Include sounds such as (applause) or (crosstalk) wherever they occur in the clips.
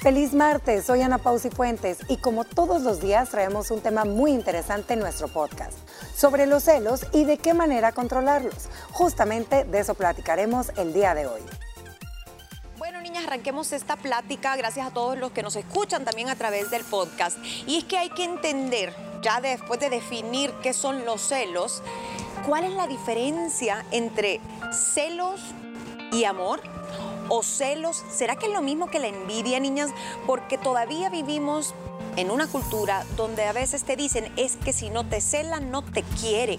Feliz martes, soy Ana Pausi Fuentes y como todos los días traemos un tema muy interesante en nuestro podcast sobre los celos y de qué manera controlarlos. Justamente de eso platicaremos el día de hoy. Bueno, niñas, arranquemos esta plática gracias a todos los que nos escuchan también a través del podcast. Y es que hay que entender, ya después de definir qué son los celos, cuál es la diferencia entre celos y amor o celos. ¿Será que es lo mismo que la envidia, niñas? Porque todavía vivimos en una cultura donde a veces te dicen es que si no te cela no te quiere.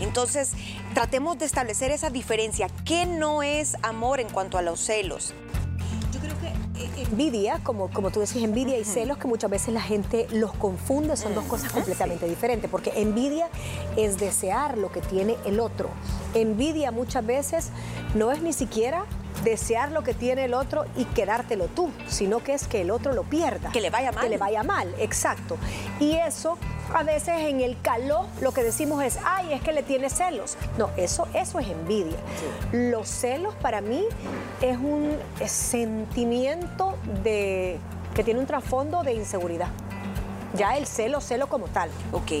Entonces, tratemos de establecer esa diferencia. ¿Qué no es amor en cuanto a los celos? Yo creo que eh, envidia, como, como tú decís, envidia y celos, que muchas veces la gente los confunde, son dos cosas completamente diferentes, porque envidia es desear lo que tiene el otro. Envidia muchas veces no es ni siquiera desear lo que tiene el otro y quedártelo tú, sino que es que el otro lo pierda. Que le vaya mal. Que le vaya mal, exacto. Y eso, a veces en el calor, lo que decimos es, ay, es que le tiene celos. No, eso, eso es envidia. Los celos para mí es un sentimiento de, que tiene un trasfondo de inseguridad. Ya el celo, celo como tal. Ok.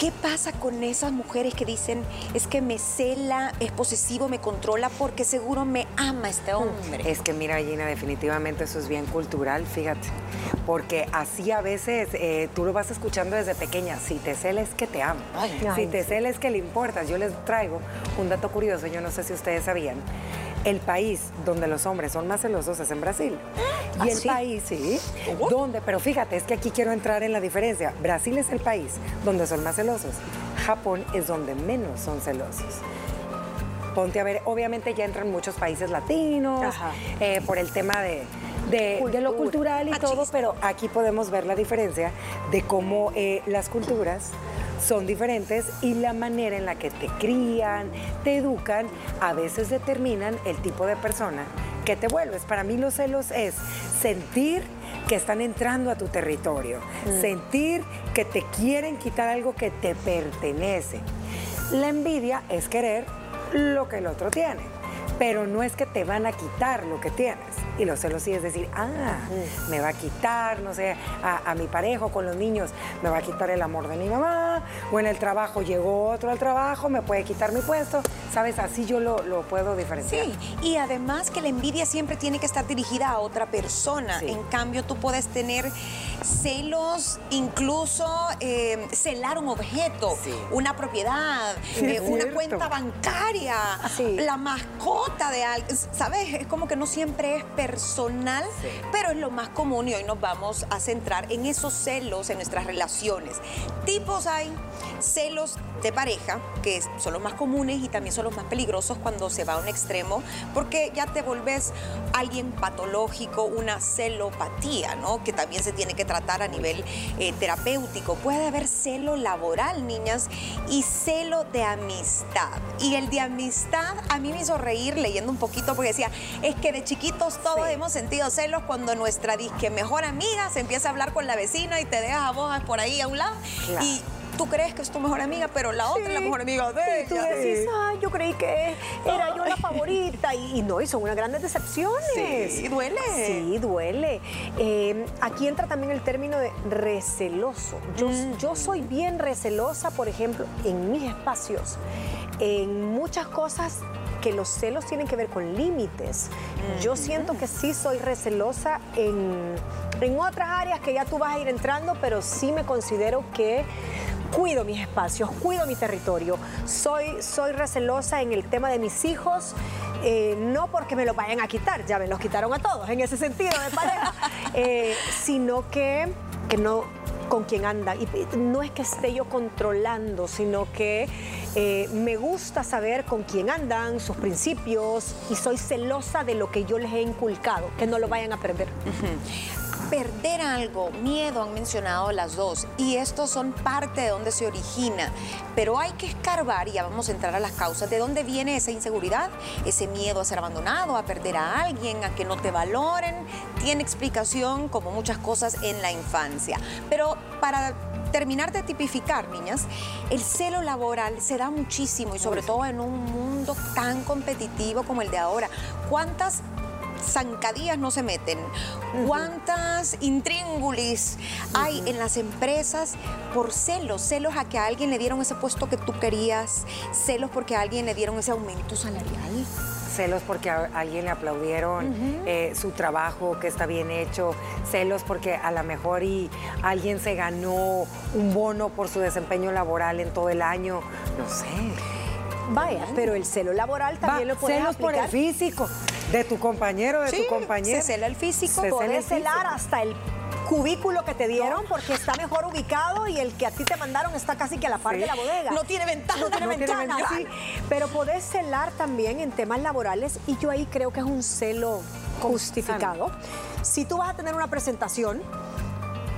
¿Qué pasa con esas mujeres que dicen, es que me cela, es posesivo, me controla porque seguro me ama este hombre? Es que mira, Gina, definitivamente eso es bien cultural, fíjate. Porque así a veces eh, tú lo vas escuchando desde pequeña. Si te cela es que te ama. si te cela es que le importas. Yo les traigo un dato curioso, yo no sé si ustedes sabían el país donde los hombres son más celosos es en Brasil. Y ¿Ah, el sí? país, sí, donde, pero fíjate, es que aquí quiero entrar en la diferencia. Brasil es el país donde son más celosos. Japón es donde menos son celosos. Ponte a ver, obviamente ya entran muchos países latinos eh, por el tema de, de- de lo cultural y todo, Machista. pero aquí podemos ver la diferencia de cómo eh, las culturas son diferentes y la manera en la que te crían, te educan, a veces determinan el tipo de persona que te vuelves. Para mí los celos es sentir que están entrando a tu territorio, sentir que te quieren quitar algo que te pertenece. La envidia es querer lo que el otro tiene, pero no es que te van a quitar lo que tienes. Y los celos sí es decir, ah, me va a quitar, no sé, a, a mi pareja con los niños, me va a quitar el amor de mi mamá, o en el trabajo llegó otro al trabajo, me puede quitar mi puesto. ¿Sabes? Así yo lo, lo puedo diferenciar. Sí, y además que la envidia siempre tiene que estar dirigida a otra persona. Sí. En cambio, tú puedes tener celos, incluso eh, celar un objeto, Sí. una propiedad, Sí, eh, una cierto. cuenta bancaria, Sí. la mascota de alguien. ¿Sabes? Es como que no siempre es personal, Sí. pero es lo más común y hoy nos vamos a centrar en esos celos en nuestras relaciones. Tipos hay celos de pareja, que son los más comunes y también son los más peligrosos cuando se va a un extremo, porque ya te volves alguien patológico, una celopatía, ¿no? Que también se tiene que tratar a nivel eh, terapéutico. Puede haber celo laboral, niñas, y celo de amistad. Y el de amistad a mí me hizo reír leyendo un poquito porque decía, es que de chiquitos todos Sí. hemos sentido celos cuando nuestra disque mejor amiga se empieza a hablar con la vecina y te deja a vos por ahí a un lado. Claro. Y tú crees que es tu mejor amiga, pero la otra es la mejor amiga de Y tú ella. decís, ay, yo creí que era yo la favorita. Y, y no, y son unas grandes decepciones. Sí, duele. Sí, duele. Eh, aquí entra también el término de receloso. Yo, Mm. yo soy bien recelosa, por ejemplo, en mis espacios, en muchas cosas que los celos tienen que ver con límites. Yo siento que sí soy recelosa en, en otras áreas que ya tú vas a ir entrando, pero sí me considero que cuido mis espacios, cuido mi territorio. Soy, soy recelosa en el tema de mis hijos, eh, no porque me lo vayan a quitar, ya me los quitaron a todos en ese sentido de pareja, (laughs) eh, sino que, que no con quién andan. Y y no es que esté yo controlando, sino que eh, me gusta saber con quién andan, sus principios, y soy celosa de lo que yo les he inculcado, que no lo vayan a perder. Perder algo, miedo han mencionado las dos. Y estos son parte de donde se origina, pero hay que escarbar y ya vamos a entrar a las causas de dónde viene esa inseguridad, ese miedo a ser abandonado, a perder a alguien, a que no te valoren, tiene explicación como muchas cosas en la infancia. Pero para terminar de tipificar, niñas, el celo laboral se da muchísimo y sobre todo en un mundo tan competitivo como el de ahora. ¿Cuántas zancadillas no se meten? ¿Cuántas intríngulis hay en las empresas por celos? Celos a que a alguien le dieron ese puesto que tú querías, celos porque a alguien le dieron ese aumento salarial. Celos porque a alguien le aplaudieron eh, su trabajo, que está bien hecho. Celos porque a lo mejor y alguien se ganó un bono por su desempeño laboral en todo el año. No sé. Vaya, pero el celo laboral también Va, lo puedes celos por el aplicar. físico de tu compañero, de Sí, tu compañera. se cela el físico. Se celar hasta el cubículo que te dieron porque está mejor ubicado y el que a ti te mandaron está casi que a la par Sí. de la bodega. No tiene ventana. No tiene No tiene ventana, sí. Pero podés celar también en temas laborales y yo ahí creo que es un celo justificado. Si tú vas a tener una presentación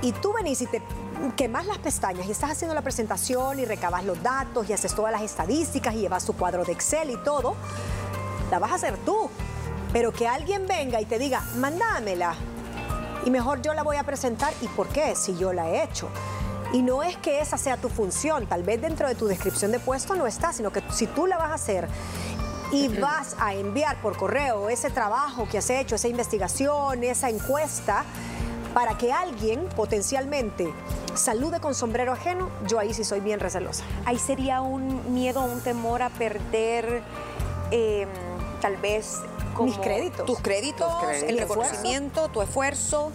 y tú venís y te quemas las pestañas y estás haciendo la presentación y recabas los datos y haces todas las estadísticas y llevas tu cuadro de Excel y todo, la vas a hacer tú. Pero que alguien venga y te diga, mándamela. Y mejor yo la voy a presentar. ¿Y por qué? Si yo la he hecho. Y no es que esa sea tu función, tal vez dentro de tu descripción de puesto no está, sino que si tú la vas a hacer y vas a enviar por correo ese trabajo que has hecho, esa investigación, esa encuesta, para que alguien potencialmente salude con sombrero ajeno, yo ahí sí soy bien recelosa. Ahí sería un miedo, un temor a perder eh, tal vez como Mis créditos. tus créditos, Tus créditos. el esfuerzo. reconocimiento, tu esfuerzo,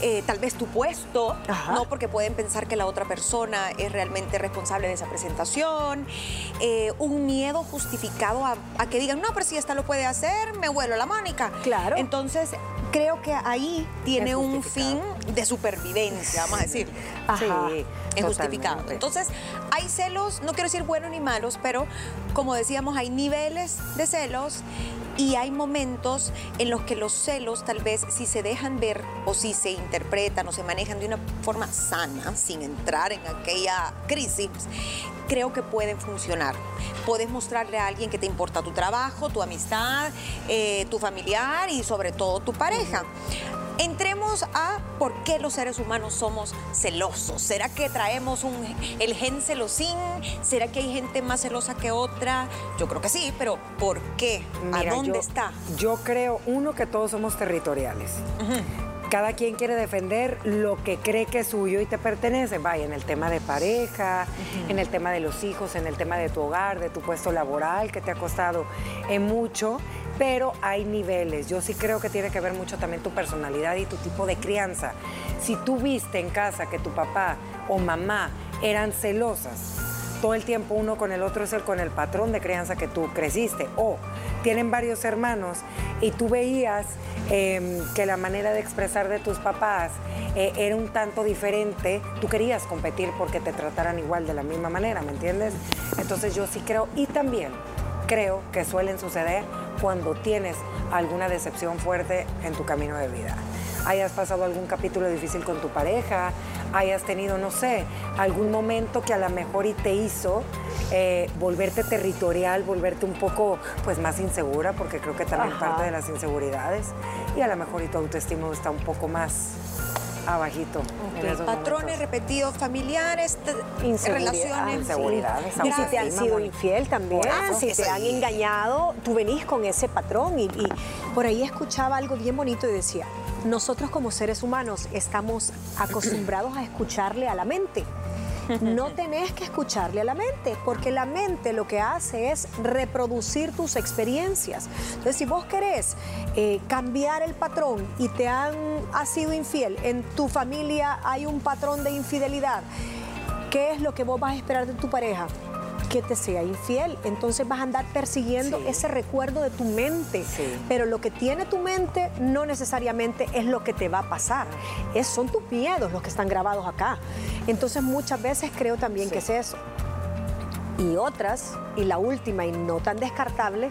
eh, tal vez tu puesto, Ajá. no porque pueden pensar que la otra persona es realmente responsable de esa presentación, eh, un miedo justificado a, a que digan, no, pero si esta lo puede hacer, me vuelo la Mónica. Claro. Entonces, creo que ahí tiene un fin. De supervivencia, vamos a decir. Ajá. Sí, Es justificado. Entonces, hay celos, no quiero decir buenos ni malos, pero como decíamos, hay niveles de celos y hay momentos en los que los celos tal vez si se dejan ver o si se interpretan o se manejan de una forma sana, sin entrar en aquella crisis, creo que pueden funcionar. Puedes mostrarle a alguien que te importa tu trabajo, tu amistad, eh, tu familiar y sobre todo tu pareja. Entremos a por qué los seres humanos somos celosos. ¿Será que traemos un, el gen celosín? ¿Será que hay gente más celosa que otra? Yo creo que sí, pero ¿por qué? Mira, ¿A dónde yo- está? Yo creo, uno, que todos somos territoriales. Cada quien quiere defender lo que cree que es suyo y te pertenece. Vaya, en el tema de pareja, en el tema de los hijos, en el tema de tu hogar, de tu puesto laboral, que te ha costado eh, mucho. Pero hay niveles. Yo sí creo que tiene que ver mucho también tu personalidad y tu tipo de crianza. Si tú viste en casa que tu papá o mamá eran celosas, todo el tiempo uno con el otro es el con el patrón de crianza que tú creciste. O tienen varios hermanos y tú veías eh, que la manera de expresar de tus papás eh, era un tanto diferente, tú querías competir porque te trataran igual de la misma manera, ¿me entiendes? Entonces yo sí creo, y también creo que suelen suceder cuando tienes alguna decepción fuerte en tu camino de vida. Hayas pasado algún capítulo difícil con tu pareja, hayas tenido, no sé, algún momento que a lo mejor y te hizo eh, volverte territorial, volverte un poco pues más insegura, porque creo que también Ajá. parte de las inseguridades, y a lo mejor y tu autoestima está un poco más abajito. Patrones momentos. repetidos familiares, Inseguridad, relaciones. inseguridades, Y si te han sido infiel también, si te han engañado, tú venís con ese patrón. Y, y por ahí escuchaba algo bien bonito y decía, nosotros como seres humanos estamos acostumbrados a escucharle a la mente. No tenés que escucharle a la mente, porque la mente lo que hace es reproducir tus experiencias. Entonces, si vos querés eh, cambiar el patrón y te han ha sido infiel, en tu familia hay un patrón de infidelidad, ¿qué es lo que vos vas a esperar de tu pareja? Que te sea infiel. Entonces vas a andar persiguiendo Sí. ese recuerdo de tu mente. Sí. Pero lo que tiene tu mente no necesariamente es lo que te va a pasar. Es, son tus miedos los que están grabados acá. Entonces muchas veces creo también que es eso. Y otras, y la última y no tan descartable,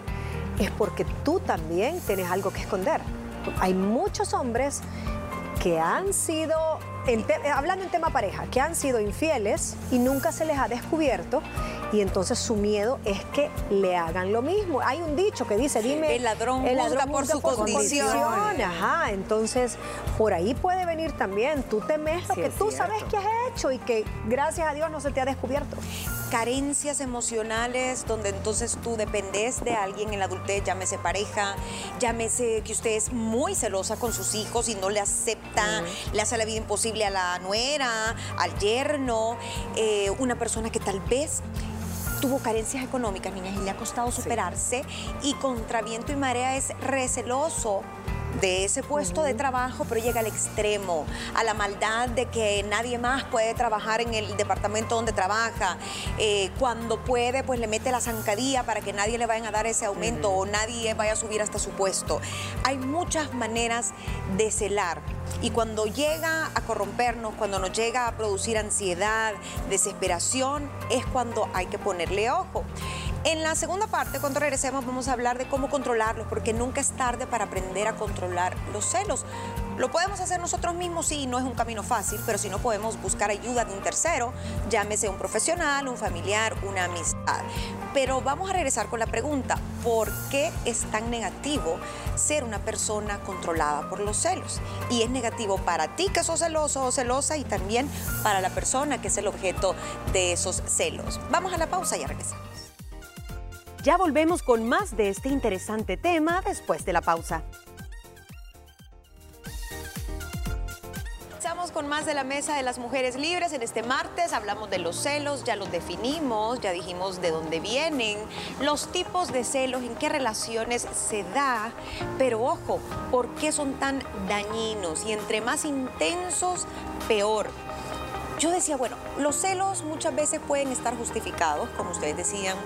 es porque tú también tienes algo que esconder. Hay muchos hombres que han sido, en te- hablando en tema pareja, que han sido infieles y nunca se les ha descubierto y entonces su miedo es que le hagan lo mismo. Hay un dicho que dice, dime... El ladrón juzga por su condición. Ajá, entonces por ahí puede venir también, tú temes lo Sí, que tú cierto. sabes que has hecho y que gracias a Dios no se te ha descubierto. carencias emocionales donde entonces tú dependes de alguien en la adultez, llámese pareja, llámese que usted es muy celosa con sus hijos y no le acepta, le hace la vida imposible a la nuera, al yerno, eh, una persona que tal vez tuvo carencias económicas, niñas, y le ha costado superarse. Y contra viento y marea es receloso de ese puesto de trabajo, pero llega al extremo, a la maldad de que nadie más puede trabajar en el departamento donde trabaja. Eh, cuando puede, pues le mete la zancadilla para que nadie le vaya a dar ese aumento o nadie vaya a subir hasta su puesto. Hay muchas maneras de celar. Y cuando llega a corrompernos, cuando nos llega a producir ansiedad, desesperación, es cuando hay que ponerle ojo. En la segunda parte, cuando regresemos, vamos a hablar de cómo controlarlos, porque nunca es tarde para aprender a controlar los celos. Lo podemos hacer nosotros mismos, sí, no es un camino fácil, pero si no podemos buscar ayuda de un tercero, llámese un profesional, un familiar, una amistad. Pero vamos a regresar con la pregunta, ¿por qué es tan negativo ser una persona controlada por los celos? Y es negativo para ti que sos celoso o celosa y también para la persona que es el objeto de esos celos. Vamos a la pausa y regresamos. Ya volvemos con más de este interesante tema después de la pausa. Estamos con más de la mesa de las mujeres libres. En este martes hablamos de los celos, ya los definimos, ya dijimos de dónde vienen, los tipos de celos, en qué relaciones se da, pero ojo, ¿por qué son tan dañinos? Y entre más intensos, peor yo decía, bueno, los celos muchas veces pueden estar justificados, como ustedes decían,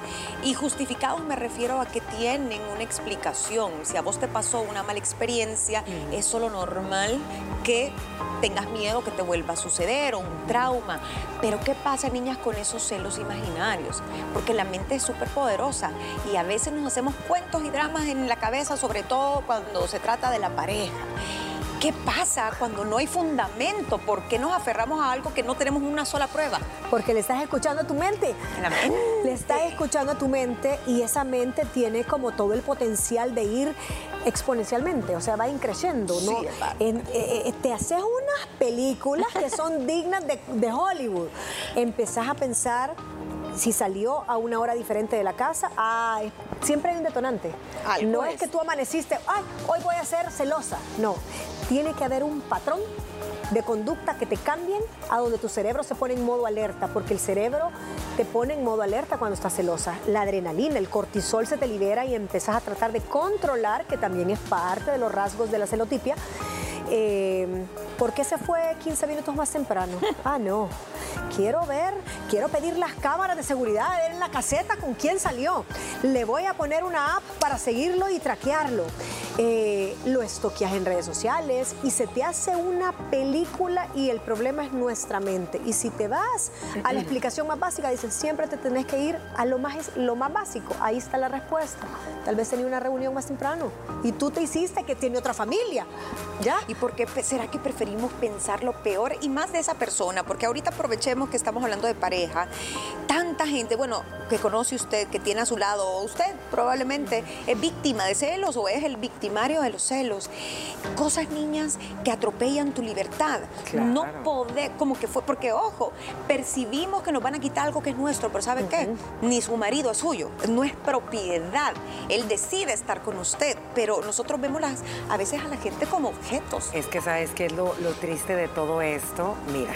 y justificados me refiero a que tienen una explicación. Si a vos te pasó una mala experiencia, es solo normal que tengas miedo que te vuelva a suceder o un trauma. Pero ¿qué pasa, niñas, con esos celos imaginarios? Porque la mente es súper poderosa y a veces nos hacemos cuentos y dramas en la cabeza, sobre todo cuando se trata de la pareja. ¿Qué pasa cuando no hay fundamento? ¿Por qué nos aferramos a algo que no tenemos una sola prueba? Porque le estás escuchando a tu mente. Le estás escuchando a tu mente y esa mente tiene como todo el potencial de ir exponencialmente, o sea, va increciendo, ¿no? Eh, eh, te haces unas películas que son (laughs) dignas de, de Hollywood. Empezás a pensar si salió a una hora diferente de la casa, siempre hay un detonante. no es que tú amaneciste, ay, hoy voy a ser celosa. No, tiene que haber un patrón de conducta que te cambien a donde tu cerebro se pone en modo alerta, porque el cerebro te pone en modo alerta cuando estás celosa. La adrenalina, el cortisol se te libera y empezás a tratar de controlar, que también es parte de los rasgos de la celotipia. Eh, ¿Por qué se fue 15 minutos más temprano? (laughs) Ah, no. Quiero ver, quiero pedir las cámaras de seguridad, ver en la caseta con quién salió. Le voy a poner una app para seguirlo y traquearlo. Eh, lo estoqueas en redes sociales y se te hace una película y el problema es nuestra mente. Y si te vas a la explicación más básica, dicen siempre te tenés que ir a lo más, lo más básico. Ahí está la respuesta. Tal vez tenía una reunión más temprano y tú te hiciste que tiene otra familia. ¿Ya? ¿Y por qué será que preferís pensar lo peor y más de esa persona, porque ahorita aprovechemos que estamos hablando de pareja. Tanta gente, bueno, que conoce usted, que tiene a su lado, usted probablemente es víctima de celos o es el victimario de los celos. Cosas, niñas, que atropellan tu libertad. No poder, como que fue, porque ojo, percibimos que nos van a quitar algo que es nuestro, pero ¿sabe qué? Ni su marido es suyo, no es propiedad. Él decide estar con usted, pero nosotros vemos las, a veces a la gente como objetos. Es que sabes que es lo, lo triste de todo esto, mira,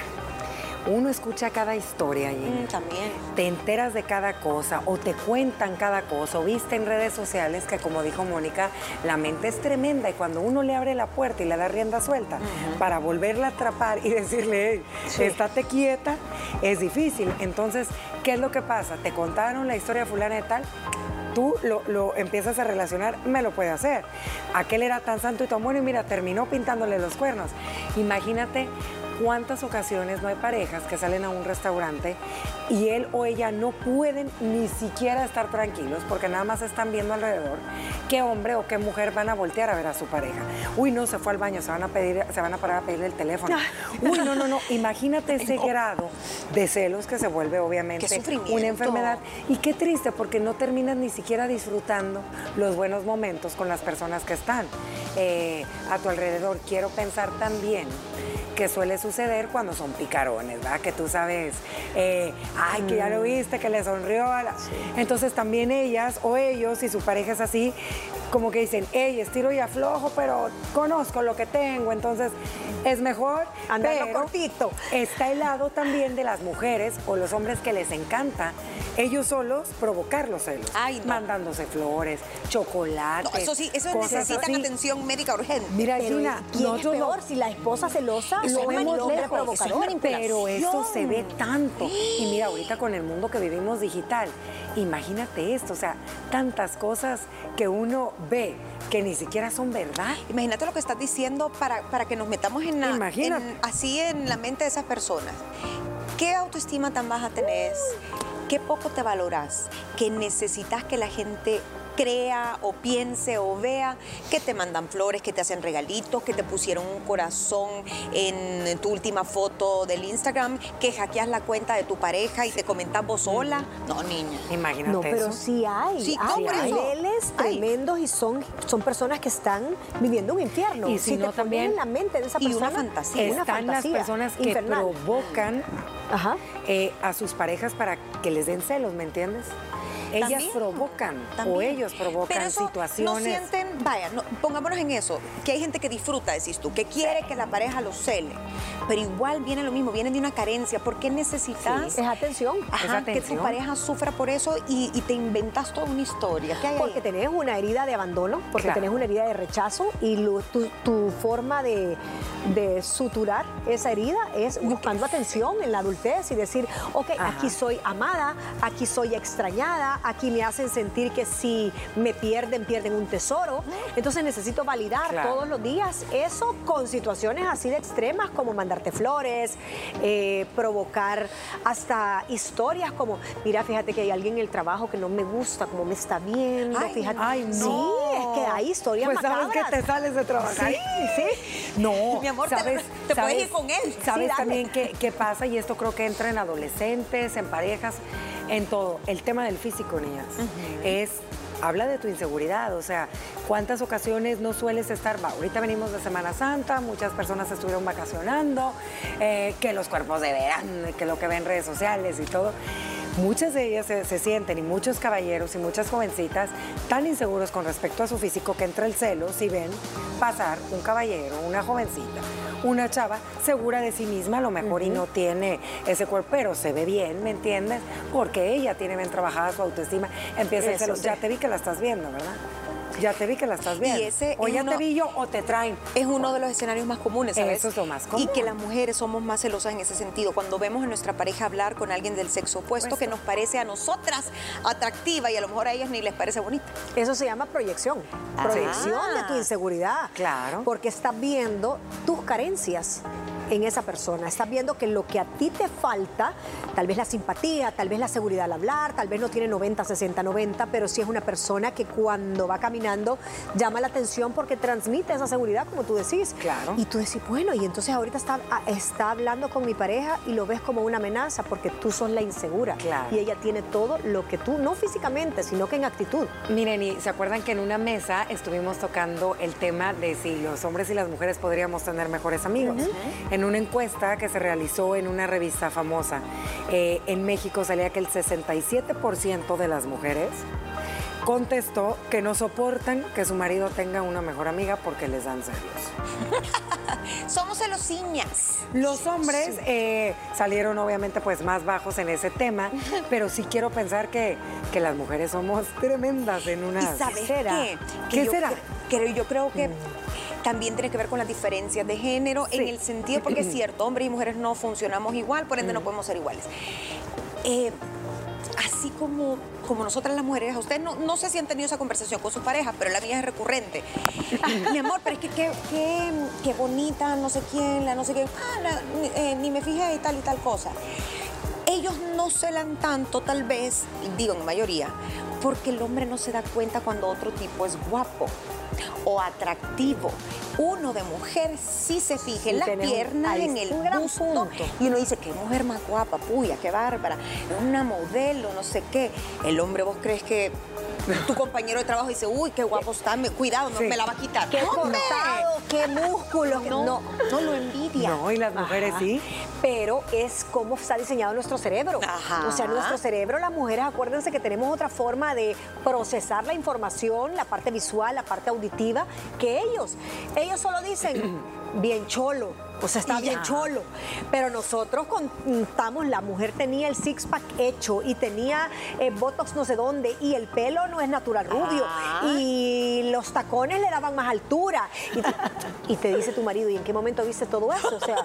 uno escucha cada historia y mm, también. te enteras de cada cosa o te cuentan cada cosa o viste en redes sociales que como dijo Mónica, la mente es tremenda y cuando uno le abre la puerta y le da rienda suelta para volverla a atrapar y (laughs) decirle, hey, estate quieta, es difícil. Entonces, ¿qué es lo que pasa? Te contaron la historia de fulana de tal, tú lo, empiezas a relacionar, me lo puede hacer. Aquel era tan santo y tan bueno y mira, terminó pintándole los cuernos. Imagínate cuántas ocasiones no hay parejas que salen a un restaurante y él o ella no pueden ni siquiera estar tranquilos porque nada más están viendo alrededor qué hombre o qué mujer van a voltear a ver a su pareja. Uy, no, se fue al baño, se van a pedir, se van a parar a pedirle el teléfono. Uy, no, no, no. Imagínate ese grado de celos que se vuelve obviamente una enfermedad. Y qué triste porque no terminas ni siquiera disfrutando los buenos momentos con las personas que están. eh, a tu alrededor. Quiero pensar también que suele suceder cuando son picarones, ¿verdad? Que tú sabes, eh, ay, que ya lo viste, que le sonrió. a la-". Entonces también ellas o ellos, si su pareja es así, como que dicen, hey, estiro y aflojo, pero conozco lo que tengo, entonces es mejor Andarlo cortito. Está el lado también de las mujeres o los hombres que les encanta ellos solos provocar los celos, Ay, no. mandándose flores, chocolates. No, eso sí, eso necesitan así. atención médica urgente. Mira, Pero Gina, ¿quién es peor? Si la esposa celosa lo vemos lejos, provocador. pero eso se ve tanto. Y mira, ahorita con el mundo que vivimos digital, imagínate esto, o sea, tantas cosas que uno ve que ni siquiera son verdad. Imagínate lo que estás diciendo para, para que nos metamos en la, Imagínate. en- así en la mente de esas personas. ¿Qué autoestima tan baja tenés? ¿Qué poco te valoras? ¿Que necesitas que la gente crea o piense o vea que te mandan flores, que te hacen regalitos, que te pusieron un corazón en tu última foto del Instagram, que hackeas la cuenta de tu pareja y te comentas vos sola? No, niña. Imagínate No, pero eso. sí hay. Sí, hay tremendos y son, son personas que están viviendo un infierno. Y si no, te también- en la mente de esa y una persona, fantasía. una Están las fantasía personas que infernal. provocan Ajá. eh, a sus parejas para que les den celos, ¿me entiendes? Ellas También, provocan o también. ellos provocan Pero eso situaciones. No sienten, vaya, no- pongámonos en eso, que hay gente que disfruta, decís tú, que quiere que la pareja lo cele, pero igual viene lo mismo, vienen de una carencia. ¿Por qué necesitas Es atención. ajá, Es que tu atención. pareja sufra por eso y, y te inventas toda una historia? ¿Qué hay ahí? Porque tenés una herida de abandono, porque Claro. tenés una herida de rechazo y lo- tu, tu forma de, de suturar esa herida es buscando atención en la adultez y decir, ok, Ajá. aquí soy amada, aquí soy extrañada, aquí me hacen sentir que si me pierden, pierden un tesoro. Entonces necesito validar Claro. todos los días eso con situaciones así de extremas como mandarte flores, eh, provocar hasta historias como, mira, fíjate que hay alguien en el trabajo que no me gusta, como me está viendo, Ay, fíjate. ay, Sí, no. es que hay historias Pues sabes que macabras. te sales de trabajar. Sí, sí. No, Mi amor, te- sabes, te puedes sabes- ir con él. Sabes también qué, qué pasa y esto creo que entra en adolescentes, en parejas, en todo. El tema del físico, niñas, es habla de tu inseguridad, o sea, cuántas ocasiones no sueles estar, va, ahorita venimos de Semana Santa, muchas personas estuvieron vacacionando, eh, que los cuerpos de verano, que lo que ven en redes sociales y todo. Muchas de ellas se, se sienten, y muchos caballeros y muchas jovencitas, tan inseguros con respecto a su físico que entra el celo si ven pasar un caballero, una jovencita, una chava segura de sí misma a lo mejor y no tiene ese cuerpo, pero se ve bien, ¿me entiendes? Porque ella tiene bien trabajada su autoestima, empieza el celo. sí. Ya te vi que la estás viendo, ¿verdad? Ya te vi que la estás viendo. ese o es ya uno- te vi yo o te traen. Es uno de los escenarios más comunes, ¿sabes? Eso es lo más común. Y que las mujeres somos más celosas en ese sentido. Cuando vemos a nuestra pareja hablar con alguien del sexo opuesto que nos parece a nosotras atractiva y a lo mejor a ellas ni les parece bonita. Eso se llama proyección. Ah. Proyección de tu inseguridad. Claro. Porque estás viendo tus carencias en esa persona. Estás viendo que lo que a ti te falta, tal vez la simpatía, tal vez la seguridad al hablar, tal vez no tiene 90, 60, 90, pero sí es una persona que cuando va caminando llama la atención porque transmite esa seguridad, como tú decís. Claro. Y tú decís, bueno, y entonces ahorita está, ah, está hablando con mi pareja y lo ves como una amenaza porque tú sos la insegura. Claro. Y ella tiene todo lo que tú, no físicamente, sino que en actitud. Miren, y se acuerdan que en una mesa estuvimos tocando el tema de si los hombres y las mujeres podríamos tener mejores amigos. En una encuesta que se realizó en una revista famosa, eh, en México salía que el 67% de las mujeres contestó que no soportan que su marido tenga una mejor amiga porque les dan celos. (laughs) Somos celosiñas. Los hombres eh, salieron obviamente pues más bajos en ese tema, (laughs) pero sí quiero pensar que, que las mujeres somos tremendas en una... ¿Y sabes será? qué? ¿Qué yo será? cre- Creo, yo creo que también tiene que ver con las diferencias de género en el sentido, porque es (clears throat) cierto, hombres y mujeres no funcionamos igual, por ende no podemos ser iguales. Eh, así como, como nosotras las mujeres, a ustedes no, no sé si han tenido esa conversación con su pareja, pero la mía es recurrente. (laughs) Mi amor, pero es que qué, qué, qué bonita, no sé quién, la no sé qué, ah, la- eh, ni me fijé y tal y tal cosa. No celan tanto, tal vez, digo en mayoría, porque el hombre no se da cuenta cuando otro tipo es guapo o atractivo. Uno de mujer sí se fija en las piernas, en el busto, punto. y uno dice, qué mujer más guapa, puya, qué bárbara, una modelo, no sé qué. El hombre, vos crees que tu compañero de trabajo dice, uy, qué guapo está, me- cuidado, no Sí. me la va a quitar. Qué ¡Hombre! cortado, qué músculo. No, No, no lo envidia. No, y las mujeres sí. Pero es como está diseñado nuestro cerebro. Ajá. O sea, nuestro cerebro, las mujeres, acuérdense que tenemos otra forma de procesar la información, la parte visual, la parte auditiva, que ellos. Ellos solo dicen, (clears throat) bien cholo. O sea, está ya. bien cholo. Pero nosotros contamos, la mujer tenía el six-pack hecho y tenía eh, botox no sé dónde y el pelo no es natural rubio Ah. y los tacones le daban más altura. Y, te- y te dice tu marido, ¿y en qué momento viste todo eso? O sea,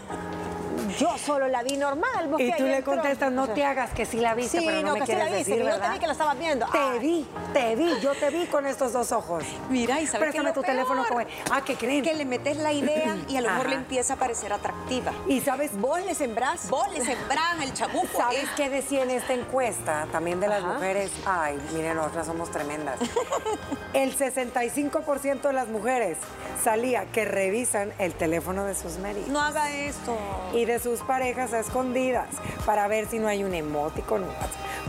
yo solo la vi normal. vos Y tú le contestas, no te hagas que sí la viste, Sí, pero no, no, me que sí la viste, decir, que yo te vi que la estabas viendo. Te Ay. vi, te vi, yo te vi con estos dos ojos. Mira, y ¿sabes Préstame tu teléfono. peor? que voy- Ah, ¿qué creen? Que le metes la idea y a lo mejor le empieza a parecer atractiva. Y sabes, Vos le sembrás. Vos le sembrás el chamuco. ¿Sabes ¿eh? qué decía en esta encuesta también de las Ajá. mujeres? Ay, miren, nosotras somos tremendas. (laughs) El 65% de las mujeres salía que revisan el teléfono de sus maridos. No haga esto. y de sus parejas a escondidas para ver si no hay un emoticon,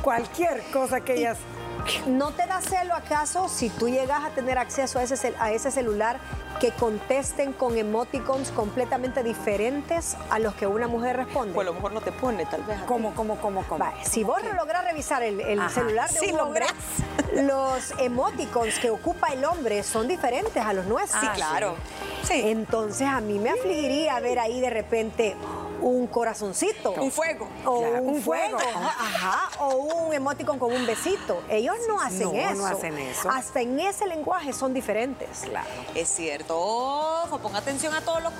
cualquier cosa que ellas... ¿No te da celo acaso si tú llegas a tener acceso a ese, cel- a ese celular que contesten con emoticons completamente diferentes a los que una mujer responde? Pues a lo mejor no te pone, tal vez. ¿Cómo, cómo, cómo, cómo? Vale, si vos no lográs revisar el, el Ajá. celular de Sí, un hombre, (laughs) los emoticons que ocupa el hombre son diferentes a los nuestros. Sí, claro. Sí. Entonces a mí me afligiría ver ahí de repente un corazoncito. Un fuego. O Claro, un, un fuego. fuego. Ajá. O un emoticon con un besito. Ellos no hacen No, no eso. hacen eso. Hasta en ese lenguaje son diferentes. Claro. Es cierto. Ojo, ponga atención a todos los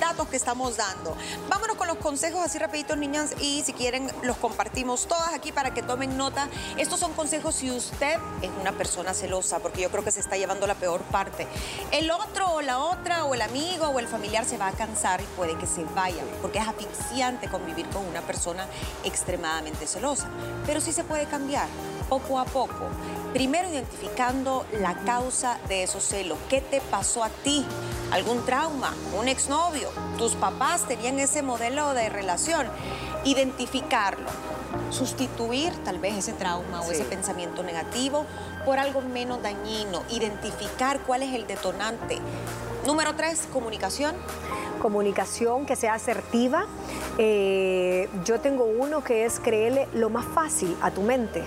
datos que estamos dando. Vámonos con los consejos así rapiditos, niñas, y si quieren los compartimos todas aquí para que tomen nota. Estos son consejos si usted es una persona celosa, porque yo creo que se está llevando la peor parte. El otro o la otra o el amigo o el familiar se va a cansar y puede que se vaya, porque es asfixiante convivir con una persona extremadamente celosa. Pero sí se puede cambiar poco a poco. Primero identificando la causa de esos celos. ¿Qué te pasó a ti? ¿Algún trauma? ¿Un exnovio? ¿Tus papás tenían ese modelo de relación? Identificarlo. Sustituir tal vez ese trauma o ese pensamiento negativo por algo menos dañino. Identificar cuál es el detonante. Número tres, comunicación. Comunicación que sea asertiva. Eh, yo tengo uno que es creerle lo más fácil a tu mente,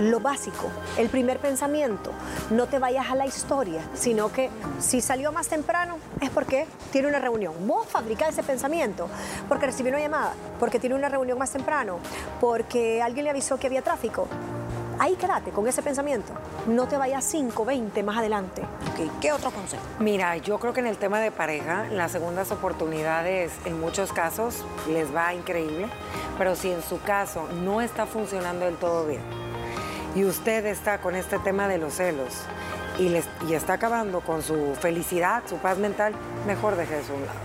lo básico, el primer pensamiento. No te vayas a la historia, sino que si salió más temprano es porque tiene una reunión. Vos fabricás ese pensamiento porque recibió una llamada, porque tiene una reunión más temprano, porque alguien le avisó que había tráfico. Ahí quédate con ese pensamiento. No te vayas 5, 20 más adelante. ¿Qué otro consejo? Mira, yo creo que en el tema de pareja, las segundas oportunidades en muchos casos les va increíble, pero si en su caso no está funcionando del todo bien y usted está con este tema de los celos y, les- y está acabando con su felicidad, su paz mental, mejor deje a un lado.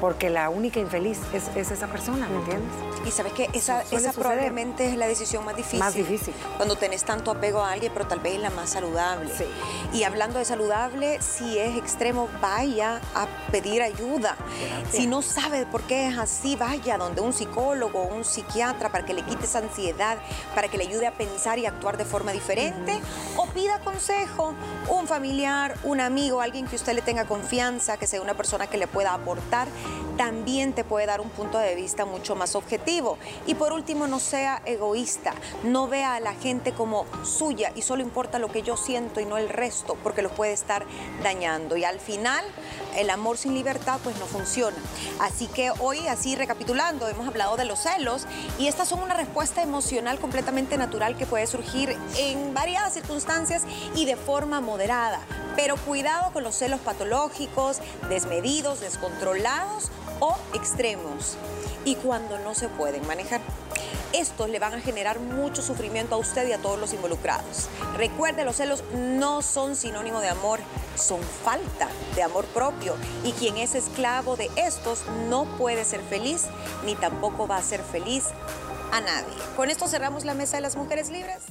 Porque la única infeliz es, es esa persona, ¿me entiendes? Y sabes que esa, esa probablemente es la decisión más difícil. Más difícil. Cuando tenés tanto apego a alguien, pero tal vez es la más saludable. Sí. Y hablando de saludable, si es extremo, vaya a pedir ayuda. Si no sabe por qué es así, vaya donde un psicólogo o un psiquiatra para que le quite esa ansiedad, para que le ayude a pensar y actuar de forma diferente. O pida consejo, un familiar, un amigo, alguien que usted le tenga confianza, que sea una persona que le pueda aportar, también te puede dar un punto de vista mucho más objetivo. Y por último, no sea egoísta, no vea a la gente como suya y solo importa lo que yo siento y no el resto, porque lo puede estar dañando. Y al final, el amor sin libertad pues no funciona. Así que hoy, así recapitulando, hemos hablado de los celos y estas son una respuesta emocional completamente natural que puede surgir en variadas circunstancias y de forma moderada. Pero cuidado con los celos patológicos, desmedidos, descontrolados o extremos. Y cuando no se pueden manejar. Estos le van a generar mucho sufrimiento a usted y a todos los involucrados. Recuerde, los celos no son sinónimo de amor, son falta de amor propio. Y quien es esclavo de estos no puede ser feliz, ni tampoco va a ser feliz a nadie. Con esto cerramos la mesa de las mujeres libres.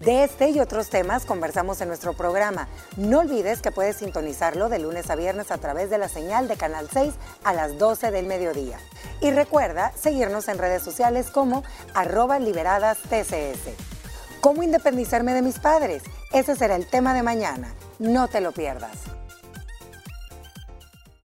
De este y otros temas conversamos en nuestro programa. No olvides que puedes sintonizarlo de lunes a viernes a través de la señal de Canal 6 a las 12 del mediodía. Y recuerda seguirnos en redes sociales como arroba liberadas TCS. ¿Cómo independizarme de mis padres? Ese será el tema de mañana. No te lo pierdas.